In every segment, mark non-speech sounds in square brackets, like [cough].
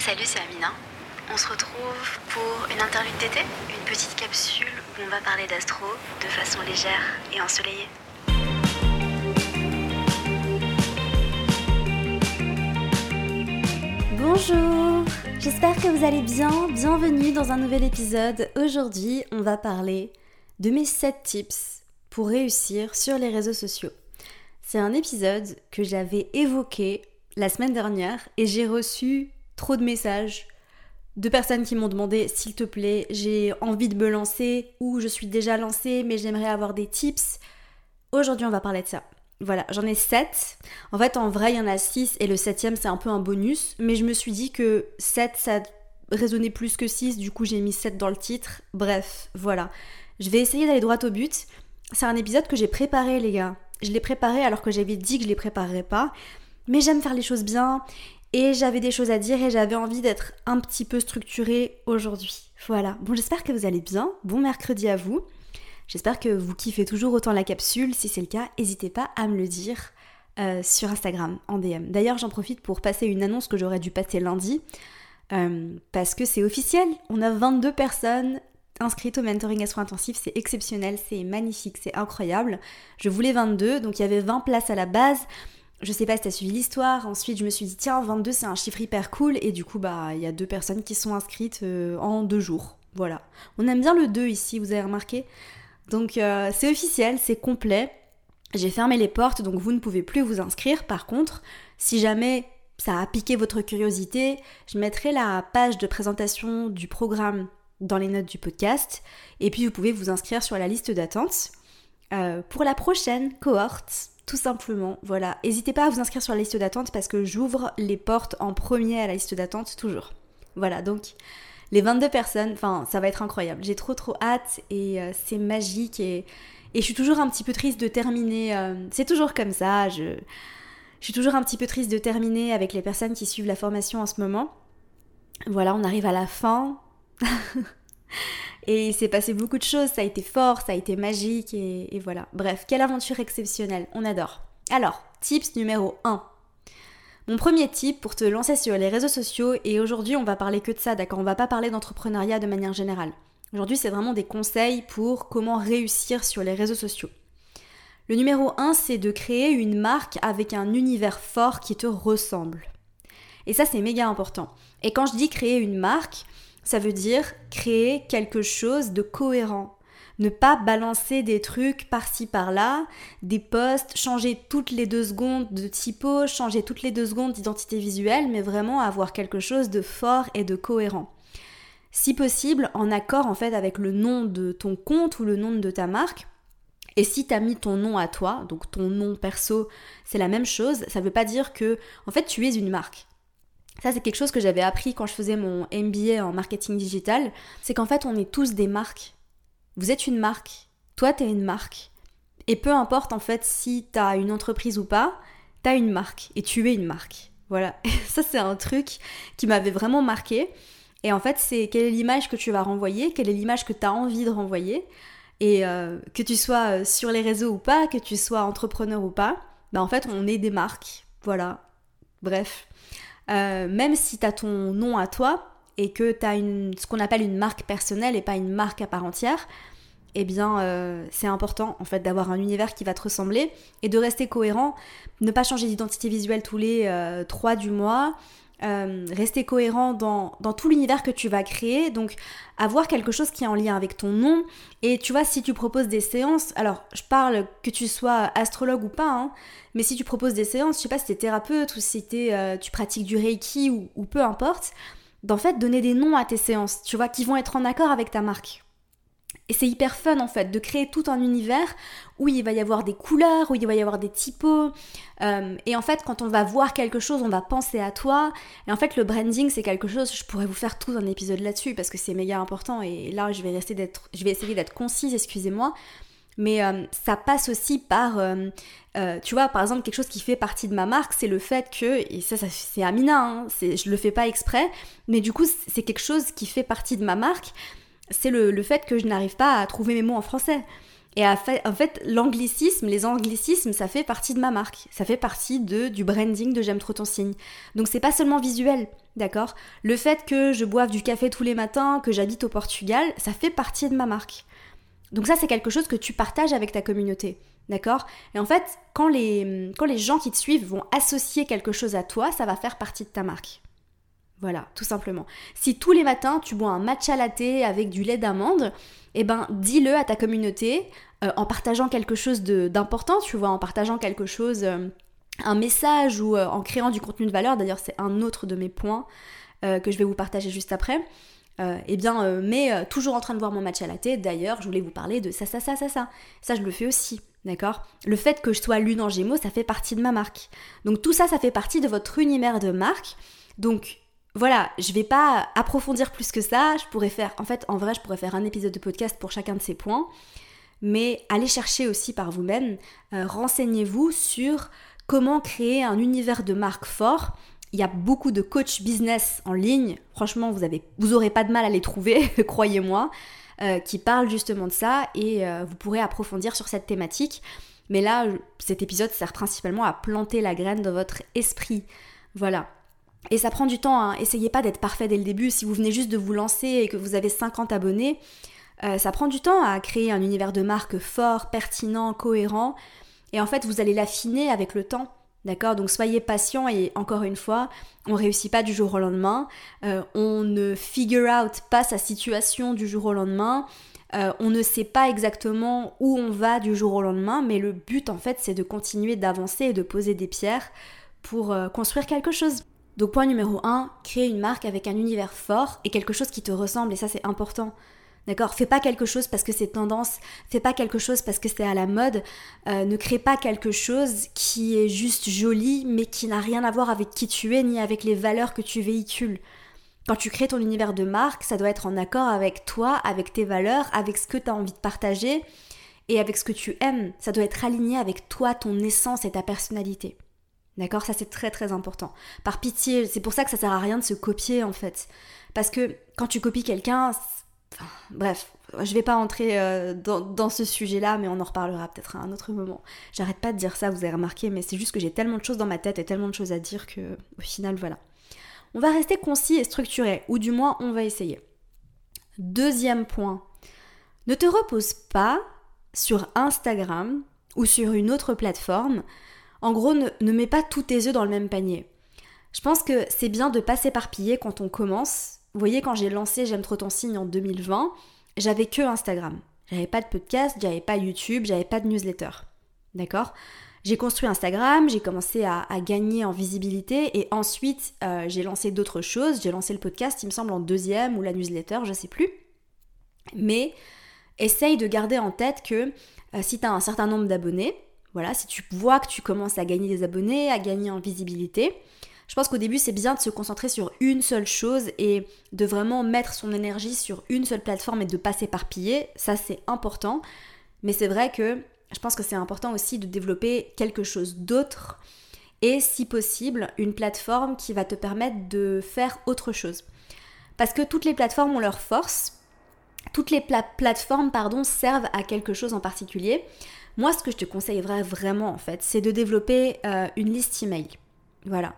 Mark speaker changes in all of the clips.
Speaker 1: Salut, c'est Amina. On se retrouve pour une interview d'été, une petite capsule où on va parler d'astro de façon légère et ensoleillée.
Speaker 2: Bonjour, j'espère que vous allez bien. Bienvenue dans un nouvel épisode. Aujourd'hui, on va parler de mes 7 tips pour réussir sur les réseaux sociaux. C'est un épisode que j'avais évoqué la semaine dernière et j'ai reçu trop de messages de personnes qui m'ont demandé s'il te plaît, j'ai envie de me lancer ou je suis déjà lancée mais j'aimerais avoir des tips. Aujourd'hui, on va parler de ça. Voilà, j'en ai 7. En fait, en vrai, il y en a 6 et le septième, c'est un peu un bonus. Mais je me suis dit que 7, ça résonnait plus que 6. Du coup, j'ai mis 7 dans le titre. Bref, voilà. Je vais essayer d'aller droit au but. C'est un épisode que j'ai préparé, les gars. Je l'ai préparé alors que j'avais dit que je les préparerais pas. Mais j'aime faire les choses bien. Et j'avais des choses à dire et j'avais envie d'être un petit peu structurée aujourd'hui. Voilà. Bon, j'espère que vous allez bien. Bon mercredi à vous. J'espère que vous kiffez toujours autant la capsule. Si c'est le cas, n'hésitez pas à me le dire euh, sur Instagram en DM. D'ailleurs, j'en profite pour passer une annonce que j'aurais dû passer lundi. Euh, parce que c'est officiel. On a 22 personnes inscrites au mentoring astro intensif. C'est exceptionnel, c'est magnifique, c'est incroyable. Je voulais 22, donc il y avait 20 places à la base. Je sais pas si t'as suivi l'histoire. Ensuite, je me suis dit, tiens, 22, c'est un chiffre hyper cool. Et du coup, bah, il y a deux personnes qui sont inscrites euh, en deux jours. Voilà. On aime bien le 2 ici, vous avez remarqué donc euh, c'est officiel, c'est complet. J'ai fermé les portes, donc vous ne pouvez plus vous inscrire. Par contre, si jamais ça a piqué votre curiosité, je mettrai la page de présentation du programme dans les notes du podcast. Et puis vous pouvez vous inscrire sur la liste d'attente euh, pour la prochaine cohorte, tout simplement. Voilà, n'hésitez pas à vous inscrire sur la liste d'attente parce que j'ouvre les portes en premier à la liste d'attente toujours. Voilà, donc les 22 personnes, enfin, ça va être incroyable. J'ai trop trop hâte et euh, c'est magique et, et, je suis toujours un petit peu triste de terminer. Euh, c'est toujours comme ça. Je, je suis toujours un petit peu triste de terminer avec les personnes qui suivent la formation en ce moment. Voilà, on arrive à la fin. [laughs] et il s'est passé beaucoup de choses, ça a été fort, ça a été magique et, voilà. Bref, quelle aventure exceptionnelle, on adore. Alors, tips numéro 1. Mon premier tip pour te lancer sur les réseaux sociaux, et aujourd'hui on va parler que de ça, d'accord? On va pas parler d'entrepreneuriat de manière générale. Aujourd'hui c'est vraiment des conseils pour comment réussir sur les réseaux sociaux. Le numéro 1 c'est de créer une marque avec un univers fort qui te ressemble. Et ça c'est méga important. Et quand je dis créer une marque, ça veut dire créer quelque chose de cohérent, ne pas balancer des trucs par-ci par-là, des posts, changer toutes les deux secondes de typo, changer toutes les deux secondes d'identité visuelle, mais vraiment avoir quelque chose de fort et de cohérent. Si possible, en accord en fait avec le nom de ton compte ou le nom de ta marque. Et si tu as mis ton nom à toi, donc ton nom perso, c'est la même chose, ça veut pas dire que en fait tu es une marque. Ça, c'est quelque chose que j'avais appris quand je faisais mon MBA en marketing digital. C'est qu'en fait, on est tous des marques. Vous êtes une marque. Toi, tu es une marque. Et peu importe en fait si tu as une entreprise ou pas, tu as une marque et tu es une marque. Voilà. [laughs] ça, c'est un truc qui m'avait vraiment marqué. Et en fait, c'est quelle est l'image que tu vas renvoyer, quelle est l'image que tu as envie de renvoyer. Et euh, que tu sois euh, sur les réseaux ou pas, que tu sois entrepreneur ou pas, bah en fait, on est des marques. Voilà. Bref. Euh, même si tu as ton nom à toi, et que tu as une, ce qu'on appelle une marque personnelle et pas une marque à part entière, eh bien euh, c'est important en fait d'avoir un univers qui va te ressembler et de rester cohérent, ne pas changer d'identité visuelle tous les euh, trois du mois, euh, rester cohérent dans, dans tout l'univers que tu vas créer, donc avoir quelque chose qui est en lien avec ton nom. Et tu vois, si tu proposes des séances, alors je parle que tu sois astrologue ou pas, hein, mais si tu proposes des séances, je sais pas si tu thérapeute ou si tu pratiques du reiki ou, ou peu importe, d'en fait donner des noms à tes séances, tu vois, qui vont être en accord avec ta marque. Et c'est hyper fun en fait de créer tout un univers où il va y avoir des couleurs, où il va y avoir des typos. Euh, et en fait, quand on va voir quelque chose, on va penser à toi. Et en fait, le branding, c'est quelque chose, je pourrais vous faire tout un épisode là-dessus parce que c'est méga important. Et là, je vais, rester d'être, je vais essayer d'être concise, excusez-moi. Mais euh, ça passe aussi par, euh, tu vois, par exemple, quelque chose qui fait partie de ma marque, c'est le fait que, et ça, c'est Amina, hein, je le fais pas exprès, mais du coup, c'est quelque chose qui fait partie de ma marque, c'est le, le, fait que je n'arrive pas à trouver mes mots en français. Et en fait, l'anglicisme, les anglicismes, ça fait partie de ma marque. Ça fait partie de, du branding de J'aime trop ton signe. Donc c'est pas seulement visuel, d'accord? Le fait que je boive du café tous les matins, que j'habite au Portugal, ça fait partie de ma marque. Donc ça, c'est quelque chose que tu partages avec ta communauté. D'accord? Et en fait, quand les, quand les gens qui te suivent vont associer quelque chose à toi, ça va faire partie de ta marque. Voilà, tout simplement. Si tous les matins tu bois un matcha latte avec du lait d'amande, eh ben dis-le à ta communauté euh, en partageant quelque chose d'important, tu vois, en partageant quelque chose, euh, un message ou euh, en créant du contenu de valeur. D'ailleurs, c'est un autre de mes points que je vais vous partager juste après. eh bien, mais toujours en train de voir mon matcha latte. D'ailleurs, je voulais vous parler de ça, ça, ça, ça, ça. Ça, je le fais aussi. D'accord? Le fait que je sois lune en gémeaux, ça fait partie de ma marque. Donc tout ça, ça fait partie de votre univers de marque. Donc voilà, je vais pas approfondir plus que ça. Je pourrais faire, en fait, en vrai, je pourrais faire un épisode de podcast pour chacun de ces points. Mais allez chercher aussi par vous-même, euh, renseignez-vous sur comment créer un univers de marque fort. Il y a beaucoup de coach business en ligne. Franchement, vous avez, vous aurez pas de mal à les trouver, [laughs] croyez-moi, euh, qui parlent justement de ça et euh, vous pourrez approfondir sur cette thématique. Mais là, cet épisode sert principalement à planter la graine dans votre esprit. Voilà. Et ça prend du temps, hein. essayez pas d'être parfait dès le début. Si vous venez juste de vous lancer et que vous avez 50 abonnés, euh, ça prend du temps à créer un univers de marque fort, pertinent, cohérent. Et en fait, vous allez l'affiner avec le temps. D'accord? Donc soyez patient et encore une fois, on réussit pas du jour au lendemain. Euh, on ne figure out pas sa situation du jour au lendemain. Euh, on ne sait pas exactement où on va du jour au lendemain, mais le but en fait c'est de continuer d'avancer et de poser des pierres pour construire quelque chose. Donc point numéro 1, créer une marque avec un univers fort et quelque chose qui te ressemble, et ça c'est important. D'accord? Fais pas quelque chose parce que c'est tendance, fais pas quelque chose parce que c'est à la mode, euh, ne crée pas quelque chose qui est juste joli mais qui n'a rien à voir avec qui tu es ni avec les valeurs que tu véhicules. Quand tu crées ton univers de marque, ça doit être en accord avec toi, avec tes valeurs, avec ce que tu as envie de partager et avec ce que tu aimes. Ça doit être aligné avec toi, ton essence et ta personnalité. D'accord Ça c'est très très important. Par pitié, c'est pour ça que ça sert à rien de se copier en fait. Parce que quand tu copies quelqu'un, bref, je vais pas entrer euh, dans, ce sujet-là, mais on en reparlera peut-être à un autre moment. J'arrête pas de dire ça, vous avez remarqué, mais c'est juste que j'ai tellement de choses dans ma tête et tellement de choses à dire que au final, voilà. On va rester concis et structuré, ou du moins on va essayer. Deuxième point, ne te repose pas sur Instagram ou sur une autre plateforme en gros, ne, mets pas tous tes œufs dans le même panier. Je pense que c'est bien de pas s'éparpiller quand on commence. Vous voyez, quand j'ai lancé J'aime trop ton signe en 2020, j'avais que Instagram. J'avais pas de podcast, j'avais pas YouTube, j'avais pas de newsletter. D'accord? J'ai construit Instagram, j'ai commencé à, gagner en visibilité et ensuite euh, j'ai lancé d'autres choses. J'ai lancé le podcast, il me semble, en deuxième ou la newsletter, je sais plus. Mais essaye de garder en tête que euh, si tu un certain nombre d'abonnés, voilà, si tu vois que tu commences à gagner des abonnés, à gagner en visibilité, je pense qu'au début c'est bien de se concentrer sur une seule chose et de vraiment mettre son énergie sur une seule plateforme et de pas s'éparpiller. Ça c'est important. Mais c'est vrai que je pense que c'est important aussi de développer quelque chose d'autre et si possible une plateforme qui va te permettre de faire autre chose. Parce que toutes les plateformes ont leur force, toutes les plateformes pardon, servent à quelque chose en particulier. Moi, ce que je te conseillerais vraiment, en fait, c'est de développer euh, une liste email. Voilà.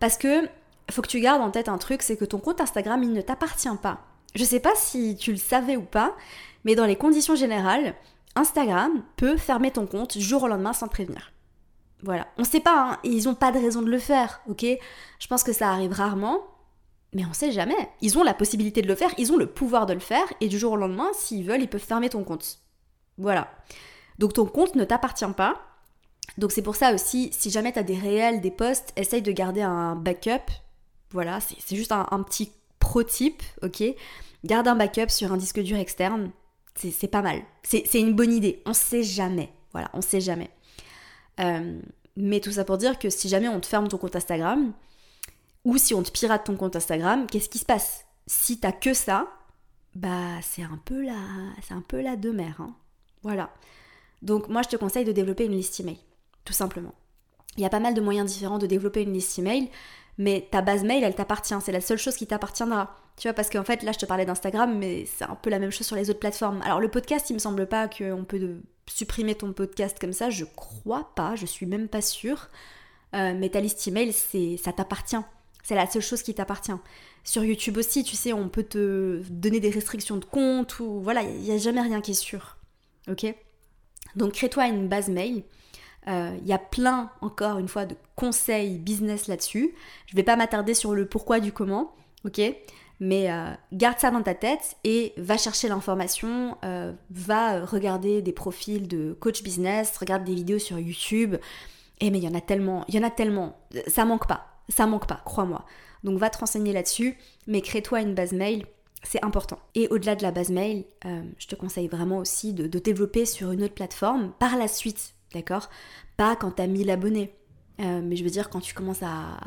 Speaker 2: Parce que faut que tu gardes en tête un truc, c'est que ton compte Instagram, il ne t'appartient pas. Je sais pas si tu le savais ou pas, mais dans les conditions générales, Instagram peut fermer ton compte jour au lendemain sans te prévenir. Voilà. On sait pas, hein, ils ont pas de raison de le faire, ok? Je pense que ça arrive rarement, mais on sait jamais. Ils ont la possibilité de le faire, ils ont le pouvoir de le faire, et du jour au lendemain, s'ils veulent, ils peuvent fermer ton compte. Voilà. Donc ton compte ne t'appartient pas. Donc c'est pour ça aussi, si jamais tu as des réels, des posts, essaye de garder un backup. Voilà, c'est juste un, petit pro type, ok? Garde un backup sur un disque dur externe, c'est pas mal. C'est une bonne idée, on sait jamais. Voilà, on sait jamais. Euh, mais tout ça pour dire que si jamais on te ferme ton compte Instagram, ou si on te pirate ton compte Instagram, qu'est-ce qui se passe? Si t'as que ça, bah c'est un peu la, c'est un peu la demeure. Hein. Voilà. Donc moi je te conseille de développer une liste email, tout simplement. Il y a pas mal de moyens différents de développer une liste email, mais ta base mail, elle t'appartient, c'est la seule chose qui t'appartiendra. Tu vois, parce qu'en fait, là, je te parlais d'Instagram, mais c'est un peu la même chose sur les autres plateformes. Alors, le podcast, il me semble pas qu'on peut supprimer ton podcast comme ça, je crois pas, je suis même pas sûre. Euh, mais ta liste email, c'est, ça t'appartient. C'est la seule chose qui t'appartient. Sur YouTube aussi, tu sais, on peut te donner des restrictions de compte ou voilà, il n'y a jamais rien qui est sûr. Ok? Donc crée-toi une base mail. Euh, il y a plein, encore une fois, de conseils business là-dessus. Je vais pas m'attarder sur le pourquoi du comment, ok? Mais euh, garde ça dans ta tête et va chercher l'information, euh, va regarder des profils de coach business, regarde des vidéos sur YouTube. Eh, mais il y en a tellement, il y en a tellement, ça manque pas, ça manque pas, crois-moi. Donc va te renseigner là-dessus, mais crée-toi une base mail c'est important. Et au-delà de la base mail, je te conseille vraiment aussi de, développer sur une autre plateforme par la suite d'accord? Pas quand t'as 1000 abonnés. Euh, mais je veux dire, quand tu commences à,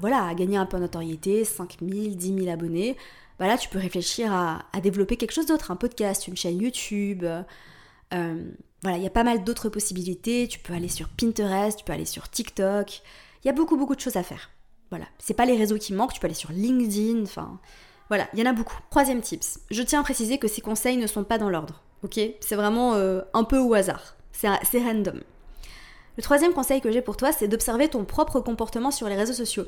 Speaker 2: voilà, à gagner un peu en notoriété, 5000, 10 000 abonnés, bah là, tu peux réfléchir à, développer quelque chose d'autre, un podcast, une chaîne YouTube. Euh, voilà, il y a pas mal d'autres possibilités. Tu peux aller sur Pinterest, tu peux aller sur TikTok. Il y a beaucoup, beaucoup de choses à faire. Voilà, c'est pas les réseaux qui manquent, tu peux aller sur LinkedIn, enfin... Voilà, il y en a beaucoup. Troisième tips, je tiens à préciser que ces conseils ne sont pas dans l'ordre, C'est vraiment euh, un peu au hasard. C'est random. Le troisième conseil que j'ai pour toi, c'est d'observer ton propre comportement sur les réseaux sociaux.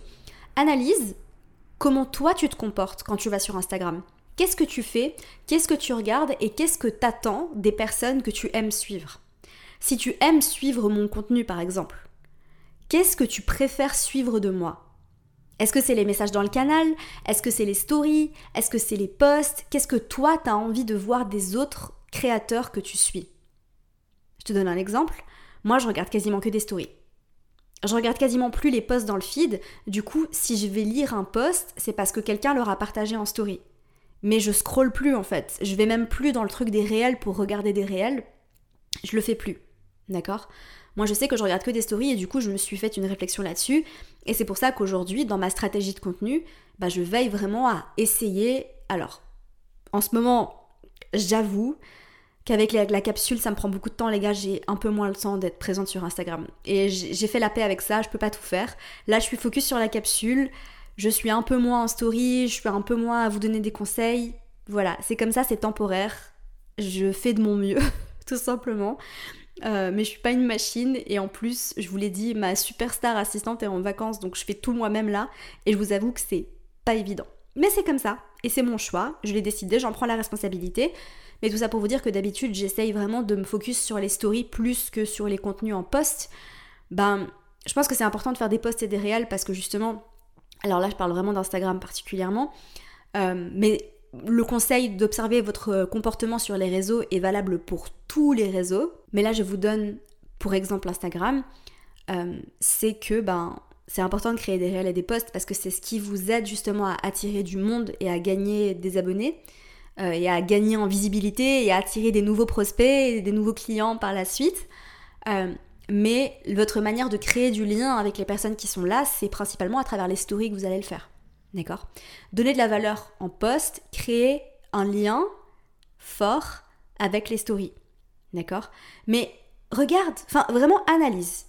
Speaker 2: Analyse comment toi tu te comportes quand tu vas sur Instagram. Qu'est-ce que tu fais? Qu'est-ce que tu regardes? Et qu'est-ce que t'attends des personnes que tu aimes suivre? Si tu aimes suivre mon contenu par exemple, qu'est-ce que tu préfères suivre de moi? Est-ce que c'est les messages dans le canal? Est-ce que c'est les stories? Est-ce que c'est les posts? Qu'est-ce que toi tu as envie de voir des autres créateurs que tu suis? Je te donne un exemple. Moi, je regarde quasiment que des stories. Je regarde quasiment plus les posts dans le feed. Du coup, si je vais lire un post, c'est parce que quelqu'un l'aura partagé en story. Mais je scrolle plus en fait. Je vais même plus dans le truc des réels pour regarder des réels. Je le fais plus. D'accord? Moi, je sais que je regarde que des stories et du coup, je me suis fait une réflexion là-dessus. Et c'est pour ça qu'aujourd'hui, dans ma stratégie de contenu, bah, je veille vraiment à essayer. Alors, en ce moment, j'avoue, qu'avec la, capsule, ça me prend beaucoup de temps, les gars. J'ai un peu moins le temps d'être présente sur Instagram. Et j'ai fait la paix avec ça, je peux pas tout faire. Là, je suis focus sur la capsule. Je suis un peu moins en story, je suis un peu moins à vous donner des conseils. Voilà, c'est comme ça, c'est temporaire. Je fais de mon mieux, [laughs] tout simplement. Euh, mais je suis pas une machine et en plus, je vous l'ai dit, ma superstar assistante est en vacances donc je fais tout moi-même là et je vous avoue que c'est pas évident. Mais c'est comme ça et c'est mon choix, je l'ai décidé, j'en prends la responsabilité. Mais tout ça pour vous dire que d'habitude, j'essaye vraiment de me focus sur les stories plus que sur les contenus en post. Ben, je pense que c'est important de faire des posts et des réels parce que justement, alors là, je parle vraiment d'Instagram particulièrement, euh, mais le conseil d'observer votre comportement sur les réseaux est valable pour tous les réseaux. Mais là, je vous donne pour exemple Instagram, euh, c'est que ben c'est important de créer des réels et des posts parce que c'est ce qui vous aide justement à attirer du monde et à gagner des abonnés. Euh, et à gagner en visibilité et à attirer des nouveaux prospects et des nouveaux clients par la suite. Euh, mais votre manière de créer du lien avec les personnes qui sont là, c'est principalement à travers les stories que vous allez le faire. D'accord Donner de la valeur en post, créer un lien fort avec les stories. D'accord Mais regarde, enfin vraiment analyse.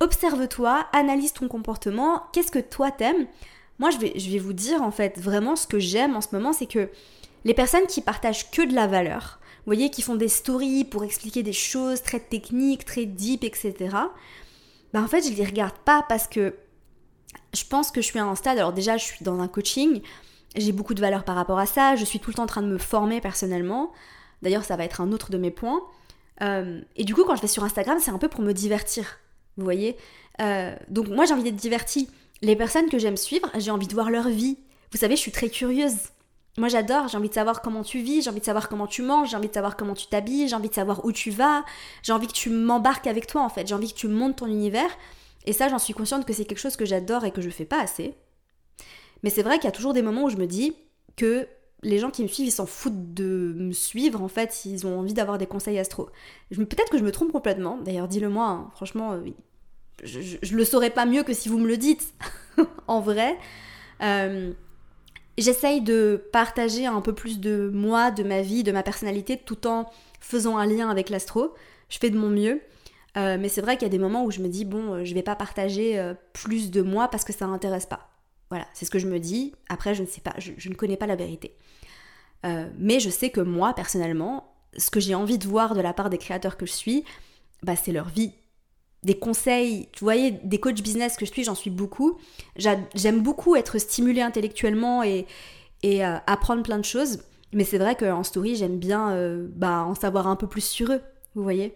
Speaker 2: Observe-toi, analyse ton comportement, qu'est-ce que toi t'aimes. Moi, je vais, je vais vous dire en fait vraiment ce que j'aime en ce moment, c'est que les personnes qui partagent que de la valeur, vous voyez, qui font des stories pour expliquer des choses très techniques, très deep, etc. Ben en fait, je les regarde pas parce que je pense que je suis à un stade. Alors déjà, je suis dans un coaching, j'ai beaucoup de valeur par rapport à ça. Je suis tout le temps en train de me former personnellement. D'ailleurs, ça va être un autre de mes points. Euh, et du coup, quand je vais sur Instagram, c'est un peu pour me divertir. Vous voyez euh, Donc moi, j'ai envie d'être divertie. Les personnes que j'aime suivre, j'ai envie de voir leur vie. Vous savez, je suis très curieuse. Moi j'adore, j'ai envie de savoir comment tu vis, j'ai envie de savoir comment tu manges, j'ai envie de savoir comment tu t'habilles, j'ai envie de savoir où tu vas, j'ai envie que tu m'embarques avec toi en fait, j'ai envie que tu montes ton univers. Et ça j'en suis consciente que c'est quelque chose que j'adore et que je fais pas assez. Mais c'est vrai qu'il y a toujours des moments où je me dis que les gens qui me suivent, ils s'en foutent de me suivre en fait, ils ont envie d'avoir des conseils astro. Peut-être que je me trompe complètement, d'ailleurs dis-le moi, hein. franchement, euh, je, je, le saurais pas mieux que si vous me le dites, [laughs] en vrai. Euh, J'essaye de partager un peu plus de moi, de ma vie, de ma personnalité, tout en faisant un lien avec l'astro. Je fais de mon mieux. Euh, mais c'est vrai qu'il y a des moments où je me dis, bon, euh, je vais pas partager euh, plus de moi parce que ça m'intéresse pas. Voilà, c'est ce que je me dis. Après, je ne sais pas, je, ne connais pas la vérité. mais je sais que moi, personnellement, ce que j'ai envie de voir de la part des créateurs que je suis, bah, c'est leur vie. Des conseils, tu voyez, des coachs business que je suis, j'en suis beaucoup. J'aime beaucoup être stimulée intellectuellement et, et apprendre plein de choses. Mais c'est vrai qu'en story, j'aime bien bah, en savoir un peu plus sur eux, vous voyez.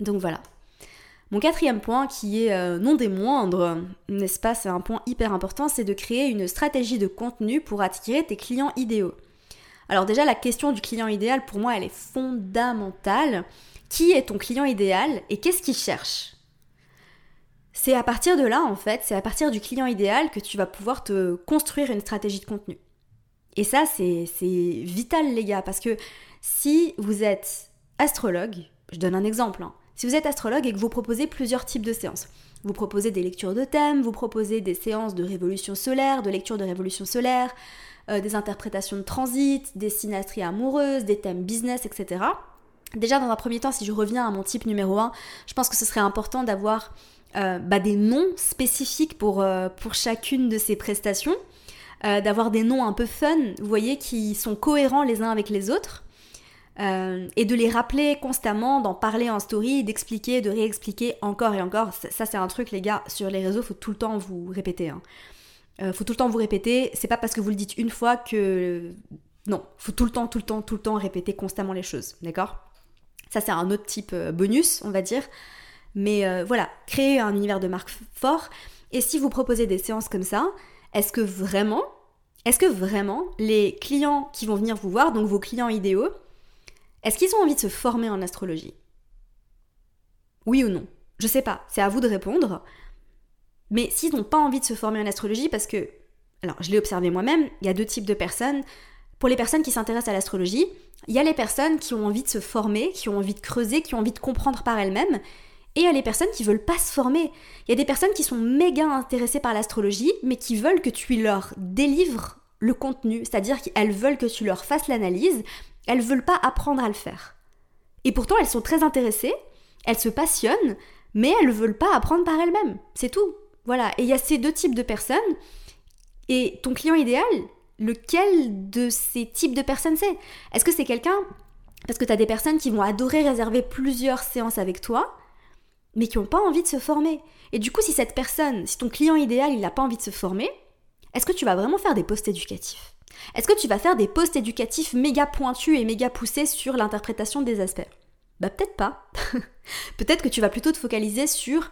Speaker 2: Donc voilà. Mon quatrième point, qui est euh, non des moindres, n'est-ce pas, c'est un point hyper important, c'est de créer une stratégie de contenu pour attirer tes clients idéaux. Alors déjà, la question du client idéal, pour moi, elle est fondamentale. Qui est ton client idéal et qu'est-ce qu'il cherche? C'est à partir de là, en fait, c'est à partir du client idéal que tu vas pouvoir te construire une stratégie de contenu. Et ça, c'est vital, les gars, parce que si vous êtes astrologue, je donne un exemple, hein, si vous êtes astrologue et que vous proposez plusieurs types de séances, vous proposez des lectures de thèmes, vous proposez des séances de révolution solaire, de lecture de révolution solaire, euh, des interprétations de transit, des synastries amoureuses, des thèmes business, etc. Déjà, dans un premier temps, si je reviens à mon type numéro 1, je pense que ce serait important d'avoir euh, bah, des noms spécifiques pour, euh, pour chacune de ces prestations, d'avoir des noms un peu fun, vous voyez, qui sont cohérents les uns avec les autres. Euh, et de les rappeler constamment, d'en parler en story, d'expliquer, de réexpliquer encore et encore. Ça, c'est un truc, les gars, sur les réseaux, faut tout le temps vous répéter. Hein. Euh, faut tout le temps vous répéter. C'est pas parce que vous le dites une fois que. Non, faut tout le temps, tout le temps, tout le temps répéter constamment les choses. D'accord? Ça, c'est un autre type euh, bonus, on va dire. Mais voilà, créer un univers de marque fort. Et si vous proposez des séances comme ça, est-ce que vraiment, est-ce que vraiment les clients qui vont venir vous voir, donc vos clients idéaux, est-ce qu'ils ont envie de se former en astrologie? Oui ou non? Je sais pas, c'est à vous de répondre. Mais s'ils n'ont pas envie de se former en astrologie, parce que, alors je l'ai observé moi-même, il y a deux types de personnes. Pour les personnes qui s'intéressent à l'astrologie, il y a les personnes qui ont envie de se former, qui ont envie de creuser, qui ont envie de comprendre par elles-mêmes, et il y a les personnes qui veulent pas se former. Il y a des personnes qui sont méga intéressées par l'astrologie, mais qui veulent que tu leur délivres le contenu, c'est-à-dire qu'elles veulent que tu leur fasses l'analyse, elles veulent pas apprendre à le faire. Et pourtant, elles sont très intéressées, elles se passionnent, mais elles ne veulent pas apprendre par elles-mêmes. C'est tout. Voilà. Et il y a ces deux types de personnes. Et ton client idéal, lequel de ces types de personnes c'est? Est-ce que c'est quelqu'un Parce que tu as des personnes qui vont adorer réserver plusieurs séances avec toi, mais qui n'ont pas envie de se former? Et du coup, si cette personne, si ton client idéal, il n'a pas envie de se former, est-ce que tu vas vraiment faire des posts éducatifs? Est-ce que tu vas faire des posts éducatifs méga pointus et méga poussés sur l'interprétation des aspects? Bah peut-être pas. [laughs] peut-être que tu vas plutôt te focaliser sur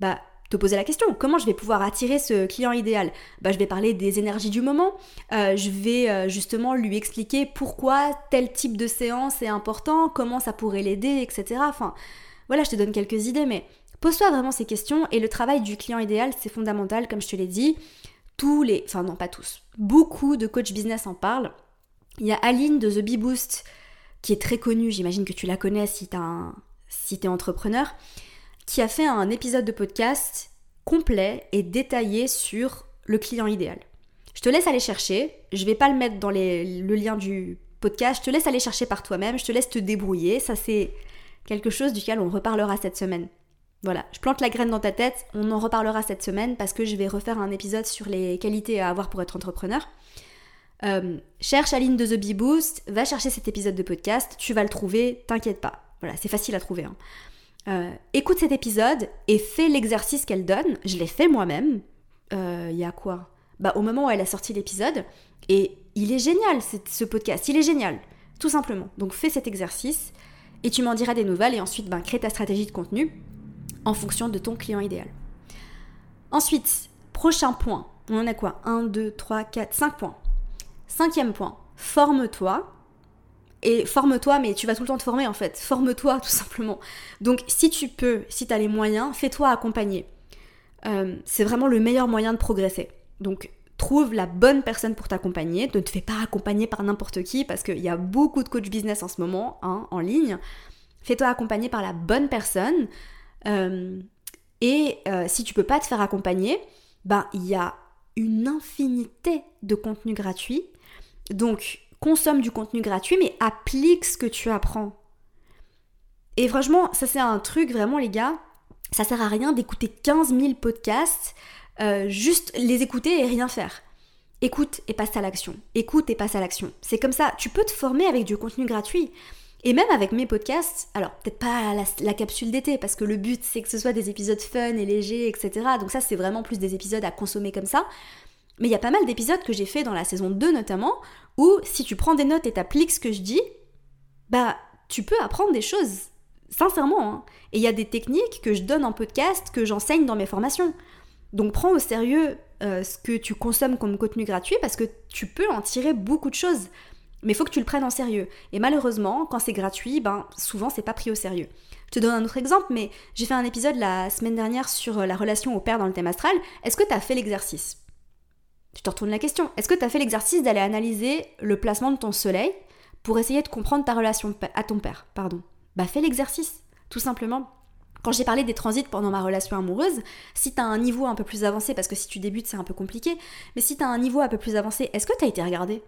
Speaker 2: bah te poser la question. Comment je vais pouvoir attirer ce client idéal? Bah, je vais parler des énergies du moment. Euh, je vais euh, justement lui expliquer pourquoi tel type de séance est important comment ça pourrait l'aider etc enfin voilà je te donne quelques idées mais pose-toi vraiment ces questions et le travail du client idéal c'est fondamental comme je te l'ai dit tous les, enfin non pas tous, beaucoup de coach business en parlent. Il y a Aline de The Bee Boost qui est très connue, j'imagine que tu la connais si tu si es entrepreneur, qui a fait un épisode de podcast complet et détaillé sur le client idéal. Je te laisse aller chercher, je vais pas le mettre dans le lien du podcast, je te laisse aller chercher par toi-même, je te laisse te débrouiller, ça c'est quelque chose duquel on reparlera cette semaine. Voilà, je plante la graine dans ta tête, on en reparlera cette semaine parce que je vais refaire un épisode sur les qualités à avoir pour être entrepreneur. Euh, cherche Aline de The Bee Boost, va chercher cet épisode de podcast, tu vas le trouver, t'inquiète pas. Voilà, c'est facile à trouver. Hein. Euh, écoute cet épisode et fais l'exercice qu'elle donne. Je l'ai fait moi-même. Euh, il y a quoi? Bah au moment où elle a sorti l'épisode. Et il est génial ce podcast, il est génial, tout simplement. Donc fais cet exercice et tu m'en diras des nouvelles et ensuite ben, crée ta stratégie de contenu en fonction de ton client idéal. Ensuite, prochain point. On en a quoi? 1, 2, 3, 4, 5 points. Cinquième point, forme-toi. Et forme-toi, mais tu vas tout le temps te former en fait. Forme-toi tout simplement. Donc si tu peux, si tu as les moyens, fais-toi accompagner. Euh, c'est vraiment le meilleur moyen de progresser. Donc trouve la bonne personne pour t'accompagner. Ne te fais pas accompagner par n'importe qui parce qu'il y a beaucoup de coach business en ce moment hein, en ligne. Fais-toi accompagner par la bonne personne. Euh, et euh, si tu peux pas te faire accompagner, ben il y a une infinité de contenus gratuits. Donc consomme du contenu gratuit, mais applique ce que tu apprends. Et franchement, ça c'est un truc vraiment les gars, ça sert à rien d'écouter 15 000 podcasts, euh, juste les écouter et rien faire. Écoute et passe à l'action. Écoute et passe à l'action. C'est comme ça, tu peux te former avec du contenu gratuit. Et même avec mes podcasts, alors peut-être pas la, capsule d'été, parce que le but c'est que ce soit des épisodes fun et légers, etc. Donc ça c'est vraiment plus des épisodes à consommer comme ça. Mais il y a pas mal d'épisodes que j'ai fait dans la saison 2 notamment, où si tu prends des notes et t'appliques ce que je dis, bah tu peux apprendre des choses. Sincèrement. Hein. Et il y a des techniques que je donne en podcast, que j'enseigne dans mes formations. Donc prends au sérieux euh, ce que tu consommes comme contenu gratuit parce que tu peux en tirer beaucoup de choses. Mais il faut que tu le prennes en sérieux. Et malheureusement, quand c'est gratuit, ben souvent c'est pas pris au sérieux. Je te donne un autre exemple, mais j'ai fait un épisode la semaine dernière sur euh, la relation au père dans le thème astral. Est-ce que tu as fait l'exercice? Je te retourne la question. Est-ce que tu as fait l'exercice d'aller analyser le placement de ton soleil pour essayer de comprendre ta relation à ton père Pardon? Bah fais l'exercice, tout simplement. Quand j'ai parlé des transits pendant ma relation amoureuse, si tu as un niveau un peu plus avancé, parce que si tu débutes c'est un peu compliqué, mais si tu as un niveau un peu plus avancé, est-ce que tu as été regardé?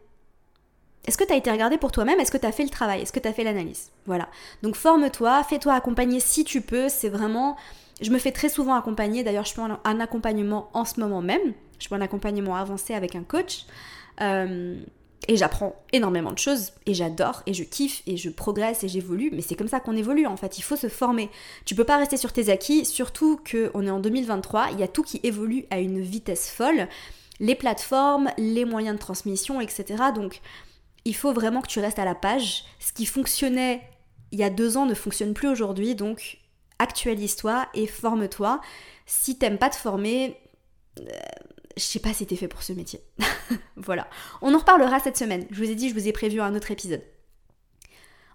Speaker 2: Est-ce que tu as été regardé pour toi-même? Est-ce que tu as fait le travail? Est-ce que tu as fait l'analyse? Voilà. Donc forme-toi, fais-toi accompagner si tu peux. C'est vraiment. Je me fais très souvent accompagner. D'ailleurs, je suis en un accompagnement en ce moment même. Je suis en accompagnement avancé avec un coach. Euh, et j'apprends énormément de choses et j'adore et je kiffe et je progresse et j'évolue. Mais c'est comme ça qu'on évolue en fait. Il faut se former. Tu peux pas rester sur tes acquis, surtout qu'on est en 2023. Il y a tout qui évolue à une vitesse folle. Les plateformes, les moyens de transmission, etc. Donc il faut vraiment que tu restes à la page. Ce qui fonctionnait il y a deux ans ne fonctionne plus aujourd'hui. Donc actualise-toi et forme-toi. Si t'aimes pas te former, euh, je sais pas si t'es fait pour ce métier. [laughs] voilà. On en reparlera cette semaine. Je vous ai dit, je vous ai prévu un autre épisode.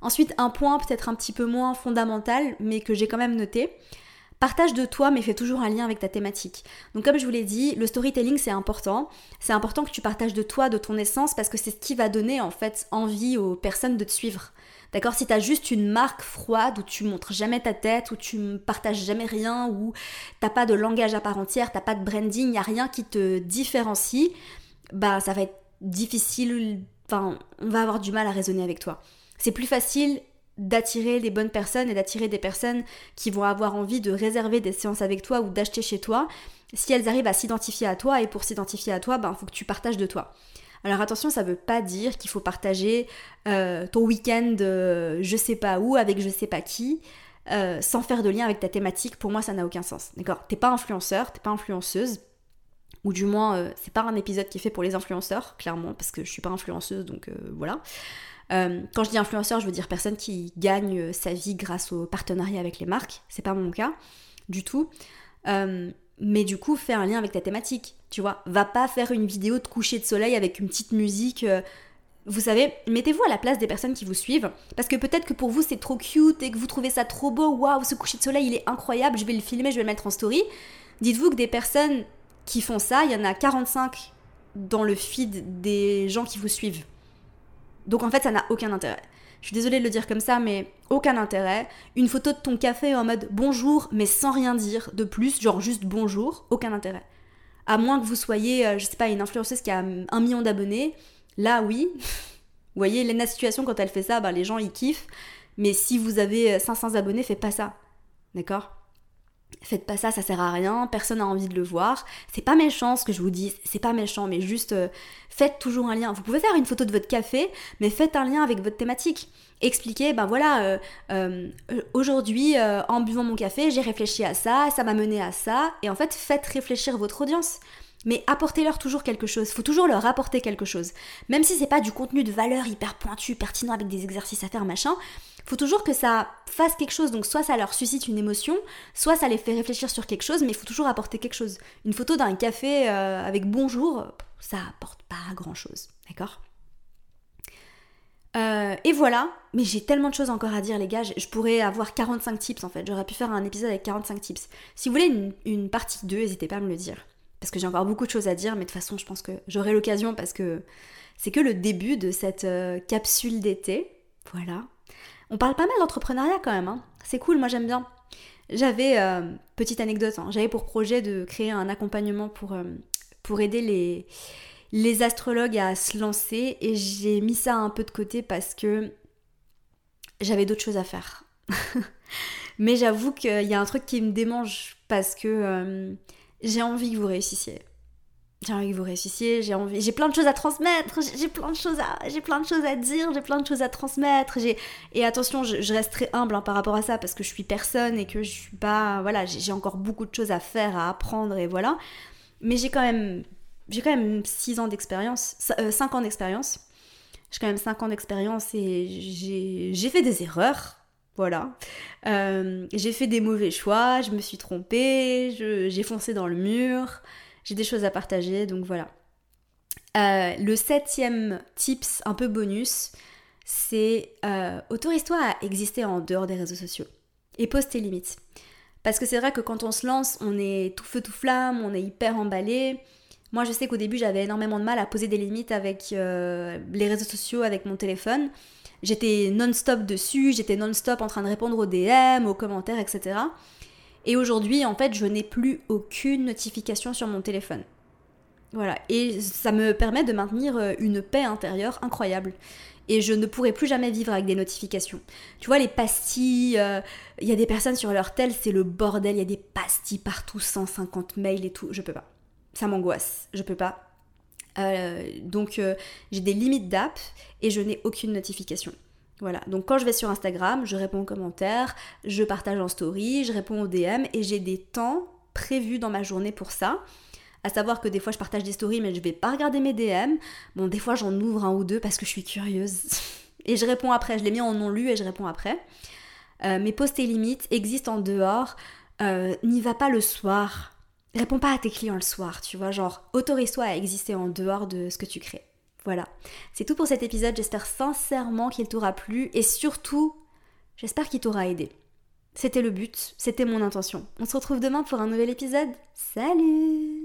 Speaker 2: Ensuite, un point peut-être un petit peu moins fondamental, mais que j'ai quand même noté. Partage de toi, mais fais toujours un lien avec ta thématique. Donc comme je vous l'ai dit, le storytelling c'est important. C'est important que tu partages de toi, de ton essence, parce que c'est ce qui va donner en fait envie aux personnes de te suivre. D'accord? Si tu as juste une marque froide où tu montres jamais ta tête, où tu partages jamais rien, où t'as pas de langage à part entière, t'as pas de branding, n'y a rien qui te différencie, bah ça va être difficile, enfin on va avoir du mal à raisonner avec toi. C'est plus facile d'attirer les bonnes personnes et d'attirer des personnes qui vont avoir envie de réserver des séances avec toi ou d'acheter chez toi si elles arrivent à s'identifier à toi et pour s'identifier à toi, ben faut que tu partages de toi. Alors attention, ça veut pas dire qu'il faut partager euh, ton week-end euh, je sais pas où avec je sais pas qui. Euh, sans faire de lien avec ta thématique, pour moi ça n'a aucun sens. D'accord? T'es pas influenceur, t'es pas influenceuse, ou du moins c'est pas un épisode qui est fait pour les influenceurs, clairement, parce que je suis pas influenceuse, donc voilà. quand je dis influenceur, je veux dire personne qui gagne sa vie grâce au partenariat avec les marques, c'est pas mon cas du tout mais du coup fais un lien avec ta thématique, tu vois. Va pas faire une vidéo de coucher de soleil avec une petite musique. Euh, vous savez, mettez-vous à la place des personnes qui vous suivent, parce que peut-être que pour vous c'est trop cute et que vous trouvez ça trop beau, waouh, ce coucher de soleil il est incroyable, je vais le filmer, je vais le mettre en story. Dites-vous que des personnes qui font ça, il y en a 45 dans le feed des gens qui vous suivent. Donc en fait ça n'a aucun intérêt je suis désolée de le dire comme ça, mais aucun intérêt. Une photo de ton café en mode bonjour, mais sans rien dire de plus, genre juste bonjour, aucun intérêt. À moins que vous soyez, euh, je sais pas, une influenceuse qui a un million d'abonnés, là oui. vous voyez, la Situation, quand elle fait ça, ben, les gens ils kiffent. Mais si vous avez 500 abonnés, faites pas ça. D'accord? Faites pas ça, ça sert à rien, personne n'a envie de le voir. C'est pas méchant ce que je vous dis, c'est pas méchant, mais juste euh, faites toujours un lien. Vous pouvez faire une photo de votre café, mais faites un lien avec votre thématique. Expliquez, ben voilà, euh, euh, aujourd'hui, en buvant mon café, j'ai réfléchi à ça, ça m'a mené à ça, et en fait, faites réfléchir votre audience. Mais apportez-leur toujours quelque chose, faut toujours leur apporter quelque chose. Même si c'est pas du contenu de valeur hyper pointu, pertinent avec des exercices à faire, machin, faut toujours que ça fasse quelque chose. Donc soit ça leur suscite une émotion, soit ça les fait réfléchir sur quelque chose, mais il faut toujours apporter quelque chose. Une photo d'un café euh, avec bonjour, ça apporte pas grand chose, d'accord? Euh, et voilà, mais j'ai tellement de choses encore à dire les gars, je pourrais avoir 45 tips en fait, j'aurais pu faire un épisode avec 45 tips. Si vous voulez une, partie 2, n'hésitez pas à me le dire, parce que j'ai encore beaucoup de choses à dire, mais de toute façon je pense que j'aurai l'occasion parce que c'est que le début de cette euh, capsule d'été, voilà. On parle pas mal d'entrepreneuriat quand même, hein. c'est cool, moi j'aime bien. J'avais, euh, petite anecdote, hein, j'avais pour projet de créer un accompagnement pour, euh, pour aider les, les astrologues à se lancer et j'ai mis ça un peu de côté parce que j'avais d'autres choses à faire. [laughs] Mais j'avoue qu'il y a un truc qui me démange parce que j'ai envie que vous réussissiez. j'ai envie que vous réussissiez, j'ai envie, j'ai plein de choses à transmettre, j'ai plein de choses à, j'ai plein de choses à dire, j'ai plein de choses à transmettre. Et attention, je, reste très humble hein, par rapport à ça parce que je suis personne et que je suis pas, voilà, j'ai encore beaucoup de choses à faire, à apprendre et voilà. Mais j'ai quand même, j'ai quand même 6 ans d'expérience, 5 euh, ans d'expérience. J'ai quand même 5 ans d'expérience et j'ai fait des erreurs, voilà. Euh, j'ai fait des mauvais choix, je me suis trompée, j'ai foncé dans le mur j'ai des choses à partager, donc voilà. Euh, le septième tips, un peu bonus, c'est euh, autorise-toi à exister en dehors des réseaux sociaux et pose tes limites. Parce que c'est vrai que quand on se lance, on est tout feu tout flamme, on est hyper emballé. Moi, je sais qu'au début, j'avais énormément de mal à poser des limites avec les réseaux sociaux, avec mon téléphone. J'étais non-stop dessus, j'étais non-stop en train de répondre aux DM, aux commentaires, etc. Et aujourd'hui, en fait, je n'ai plus aucune notification sur mon téléphone. Voilà. Et ça me permet de maintenir euh, une paix intérieure incroyable. Et je ne pourrai plus jamais vivre avec des notifications. Tu vois, les pastilles, euh, il y a des personnes sur leur tel, c'est le bordel, il y a des pastilles partout, 150 mails et tout. Je peux pas. Ça m'angoisse. Je peux pas. Euh, donc, j'ai des limites d'app et je n'ai aucune notification. Voilà, donc quand je vais sur Instagram, je réponds aux commentaires, je partage en story, je réponds aux DM et j'ai des temps prévus dans ma journée pour ça. À savoir que des fois je partage des stories mais je vais pas regarder mes DM. Bon, des fois j'en ouvre un ou deux parce que je suis curieuse. [laughs] et je réponds après, je l'ai mis en non lu et je réponds après. Euh, mes posts et limites existent en dehors. Euh, n'y va pas le soir. Réponds pas à tes clients le soir, tu vois, genre autorise-toi à exister en dehors de ce que tu crées. Voilà, c'est tout pour cet épisode, j'espère sincèrement qu'il t'aura plu et surtout, j'espère qu'il t'aura aidé. C'était le but, c'était mon intention. On se retrouve demain pour un nouvel épisode. Salut